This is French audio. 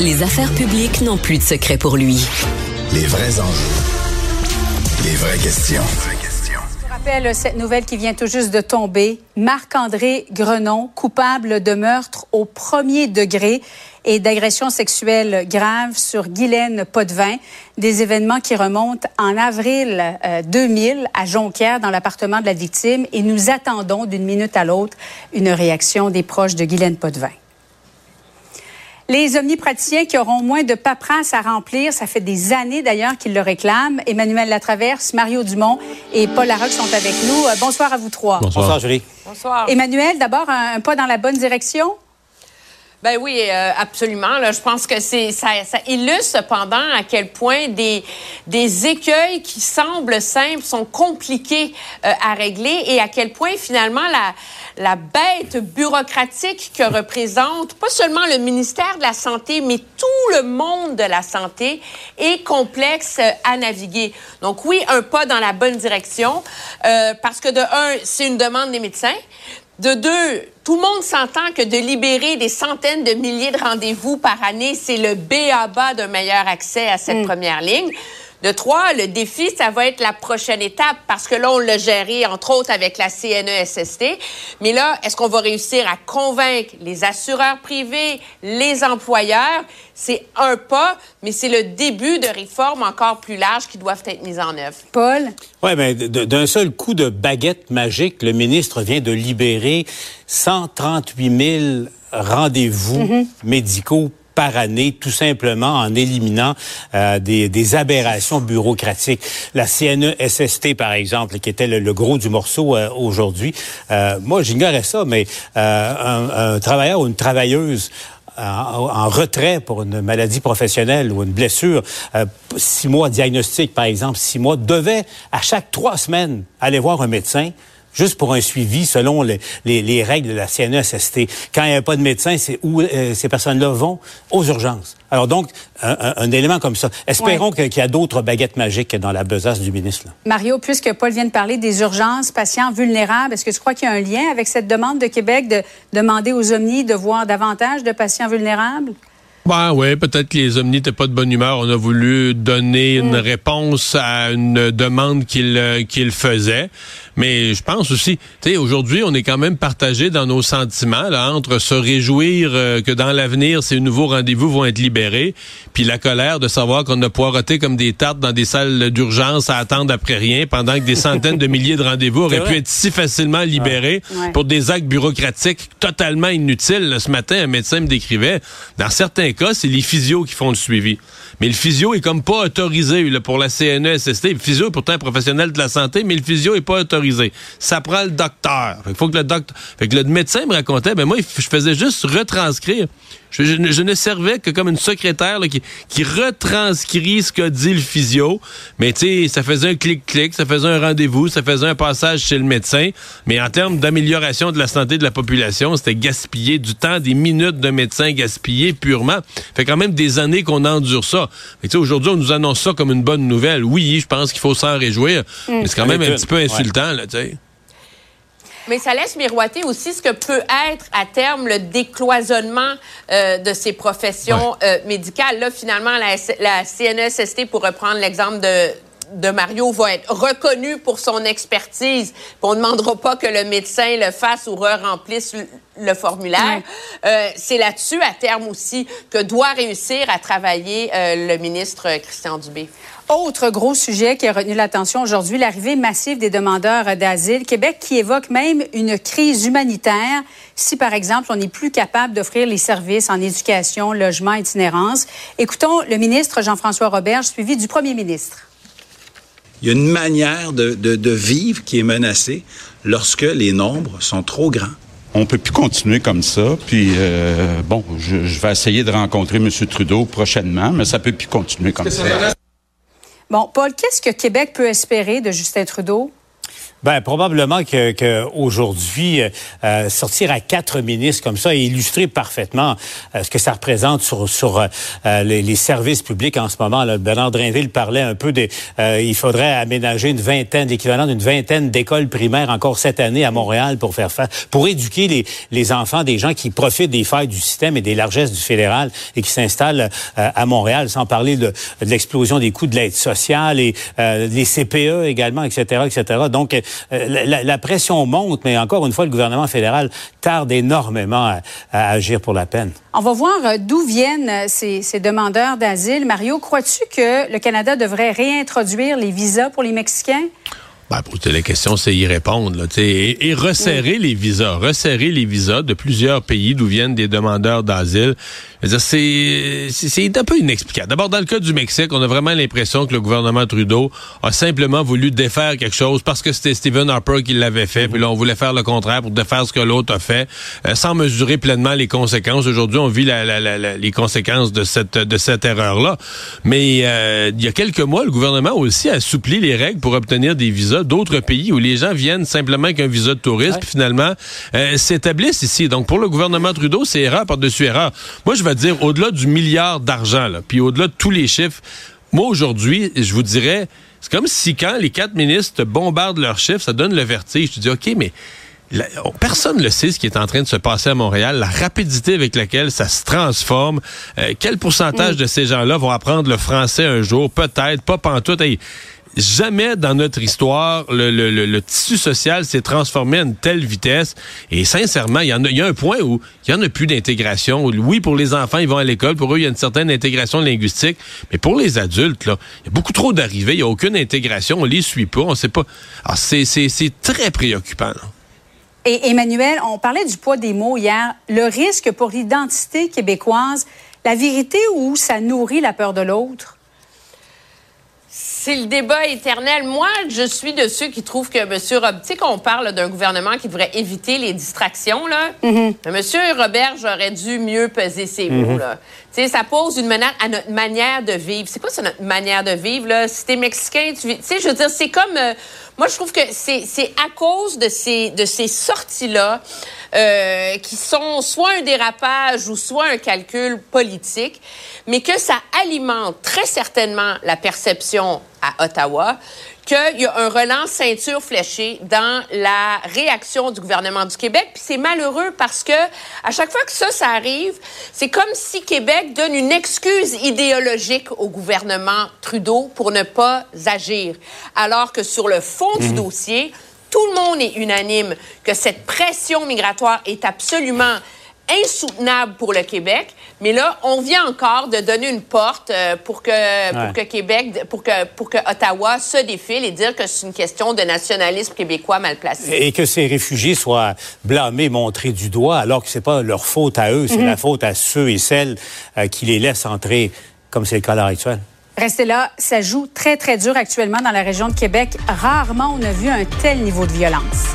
Les affaires publiques n'ont plus de secret pour lui. Les vrais enjeux. Les vraies questions. Je rappelle cette nouvelle qui vient tout juste de tomber. Marc-André Grenon, coupable de meurtre au premier degré et d'agression sexuelle grave sur Guylaine Potvin, des événements qui remontent en avril 2000 euh, à Jonquière dans l'appartement de la victime et nous attendons d'une minute à l'autre une réaction des proches de Guylaine Potvin. Les omnipraticiens qui auront moins de paperasse à remplir, ça fait des années d'ailleurs qu'ils le réclament. Emmanuel Latraverse, Mario Dumont et Paul Larocque sont avec nous. Euh, bonsoir à vous trois. Bonsoir, Julie. Bonsoir. Emmanuel, d'abord, un, pas dans la bonne direction? Ben oui, euh, absolument. Je pense que ça, illustre cependant à quel point des des écueils qui semblent simples sont compliqués euh, à régler et à quel point finalement la la bête bureaucratique que représente pas seulement le ministère de la santé, mais tout le monde de la santé est complexe euh, à naviguer. Donc oui, un pas dans la bonne direction parce que de un, c'est une demande des médecins. De deux, tout le monde s'entend que de libérer des centaines de milliers de rendez-vous par année, c'est le B à bas d'un meilleur accès à cette mm. première ligne. De trois, le défi, ça va être la prochaine étape parce que là, on l'a géré, entre autres, avec la CNESST. Mais là, est-ce qu'on va réussir à convaincre les assureurs privés, les employeurs? C'est un pas, mais c'est le début de réformes encore plus larges qui doivent être mises en œuvre. Paul? Oui, mais d'un seul coup de baguette magique, le ministre vient de libérer 138 000 rendez-vous mm-hmm. médicaux par année, tout simplement en éliminant euh, des, aberrations bureaucratiques. La CNESST, par exemple, qui était le, gros du morceau euh, aujourd'hui, euh, moi j'ignorais ça, mais un, un, travailleur ou une travailleuse en, retrait pour une maladie professionnelle ou une blessure, six mois diagnostic, par exemple, six mois, devait à chaque trois semaines aller voir un médecin juste pour un suivi selon les, les, règles de la CNESST. Quand il n'y a pas de médecin, c'est où euh, ces personnes-là vont? Aux urgences. Alors donc, un, élément comme ça. Espérons qu'il y a d'autres baguettes magiques dans la besace du ministre. Mario, puisque Paul vient de parler des urgences, patients vulnérables, est-ce que tu crois qu'il y a un lien avec cette demande de Québec de demander aux omnis de voir davantage de patients vulnérables? Ben oui, peut-être que les omnis n'étaient pas de bonne humeur. On a voulu donner une mm. réponse à une demande qu'il euh, qu'il faisait. Mais je pense aussi, tu sais, aujourd'hui, on est quand même partagé dans nos sentiments là, entre se réjouir euh, que dans l'avenir, ces nouveaux rendez-vous vont être libérés, puis la colère de savoir qu'on a poireauté comme des tartes dans des salles d'urgence à attendre après rien, pendant que des centaines de milliers de rendez-vous auraient pu être si facilement libérés pour des actes bureaucratiques totalement inutiles. ce matin, un médecin me décrivait, dans certains cas, c'est les physios qui font le suivi. Mais le physio est comme pas autorisé pour la CNESST. Le physio est pourtant professionnel de la santé, mais le physio est pas autorisé. Ça prend le docteur. Le docteur. Fait que le médecin me racontait, ben moi, je faisais juste retranscrire je, ne servais que comme une secrétaire qui, qui retranscrit ce qu'a dit le physio. Mais tu sais, ça faisait un clic-clic, ça faisait un rendez-vous, ça faisait un passage chez le médecin. Mais en termes d'amélioration de la santé de la population, c'était gaspiller du temps, des minutes de médecin gaspillés purement. Fait quand même des années qu'on endure ça. Mais tu sais, aujourd'hui, on nous annonce ça comme une bonne nouvelle. Oui, je pense qu'il faut s'en réjouir. Mm. Mais c'est quand même un petit peu insultant, là, tu sais. Mais ça laisse miroiter aussi ce que peut être à terme le décloisonnement euh, de ces professions euh, médicales. Là, finalement, la, la CNESST, pour reprendre l'exemple de, de Mario va être reconnue pour son expertise. on ne demandera pas que le médecin le fasse ou re-remplisse le, formulaire. Euh, c'est là-dessus, à terme aussi, que doit réussir à travailler euh, le ministre Christian Dubé. Autre gros sujet qui a retenu l'attention aujourd'hui, l'arrivée massive des demandeurs d'asile. Québec qui évoque même une crise humanitaire si, par exemple, on n'est plus capable d'offrir les services en éducation, logement, itinérance. Écoutons le ministre Jean-François Roberge, suivi du premier ministre. Il y a une manière de, de, de vivre qui est menacée lorsque les nombres sont trop grands on peut plus continuer comme ça. Puis, euh, bon, je, vais essayer de rencontrer M. Trudeau prochainement, mais ça peut plus continuer comme ça. Bon, Paul, qu'est-ce que Québec peut espérer de Justin Trudeau? Ben probablement que, que aujourd'hui euh, euh, sortir à quatre ministres comme ça et illustrer parfaitement euh, ce que ça représente sur sur les, les, services publics en ce moment. Là, Bernard Drinville parlait un peu des. il faudrait aménager une vingtaine, l'équivalent d'une vingtaine d'écoles primaires encore cette année à Montréal pour faire face, pour éduquer les, les enfants des gens qui profitent des failles du système et des largesses du fédéral et qui s'installent à Montréal, sans parler de, de l'explosion des coûts de l'aide sociale et les CPE également, etc., etc. Donc euh, la, pression monte, mais encore une fois, le gouvernement fédéral tarde énormément à, agir pour la peine. On va voir euh, d'où viennent euh, ces, ces demandeurs d'asile. Mario, crois-tu que le Canada devrait réintroduire les visas pour les Mexicains? Ben, pour la question, c'est y répondre. Là, et, et resserrer les visas. Resserrer les visas de plusieurs pays d'où viennent des demandeurs d'asile. C'est un peu inexplicable. D'abord, dans le cas du Mexique, on a vraiment l'impression que le gouvernement Trudeau a simplement voulu défaire quelque chose parce que c'était Stephen Harper qui l'avait fait. Puis là, on voulait faire le contraire pour défaire ce que l'autre a fait, euh, sans mesurer pleinement les conséquences. Aujourd'hui, on vit la, la, la, les conséquences de cette de cette erreur-là. Mais euh, il y a quelques mois, le gouvernement a aussi assoupli les règles pour obtenir des visas d'autres pays où les gens viennent simplement avec un visa de tourisme, puis finalement euh, s'établissent ici. Donc pour le gouvernement Trudeau, c'est erreur par-dessus erreur. Moi, je vais dire, au-delà du milliard d'argent, puis au-delà de tous les chiffres, moi aujourd'hui, je vous dirais, c'est comme si quand les quatre ministres bombardent leurs chiffres, ça donne le vertige. Je dis, OK, mais personne ne sait ce qui est en train de se passer à Montréal, la rapidité avec laquelle ça se transforme. Euh, quel pourcentage mm. de ces gens-là vont apprendre le français un jour? Peut-être, pas pantoute jamais dans notre histoire le, le, le, tissu social s'est transformé à une telle vitesse. Et sincèrement, il y, en a, il y a un point où il y en a plus d'intégration. Oui, pour les enfants, ils vont à l'école. Pour eux, il y a une certaine intégration linguistique. Mais pour les adultes, là, il y a beaucoup trop d'arrivées. Il n'y a aucune intégration. On les suit pas. On sait pas. Alors, c'est, c'est, c'est très préoccupant. Et Emmanuel, on parlait du poids des mots hier. Le risque pour l'identité québécoise, la vérité ou ça nourrit la peur de l'autre? C'est le débat éternel. Moi, je suis de ceux qui trouvent que M. Robert, tu sais qu'on parle d'un gouvernement qui devrait éviter les distractions, là. Mm-hmm. M. Robert, j'aurais dû mieux peser ses mots, mm-hmm. là. Tu sais, ça pose une menace à notre manière de vivre. C'est quoi ça, notre manière de vivre, là? Si t'es mexicain, tu Tu sais, je veux dire, c'est comme... Euh, moi, je trouve que c'est à cause de ces, de ces sorties-là euh, qui sont soit un dérapage ou soit un calcul politique, mais que ça alimente très certainement la perception à Ottawa qu'il y a un relance ceinture fléchée dans la réaction du gouvernement du Québec. Puis c'est malheureux parce que à chaque fois que ça, ça arrive, c'est comme si Québec donne une excuse idéologique au gouvernement Trudeau pour ne pas agir. Alors que sur le fond du mhm. dossier, tout le monde est unanime que cette pression migratoire est absolument insoutenable pour le Québec. Mais là, on vient encore de donner une porte euh, pour que, pour que Québec, pour que, pour que Ottawa se défile et dire que c'est une question de nationalisme québécois mal placé. Et que ces réfugiés soient blâmés, montrés du doigt, alors que c'est pas leur faute à eux, c'est mhm. la faute à ceux et celles euh, qui les laissent entrer, comme c'est le cas à l'heure actuelle. Restez là, ça joue très, très dur actuellement dans la région de Québec. Rarement on a vu un tel niveau de violence.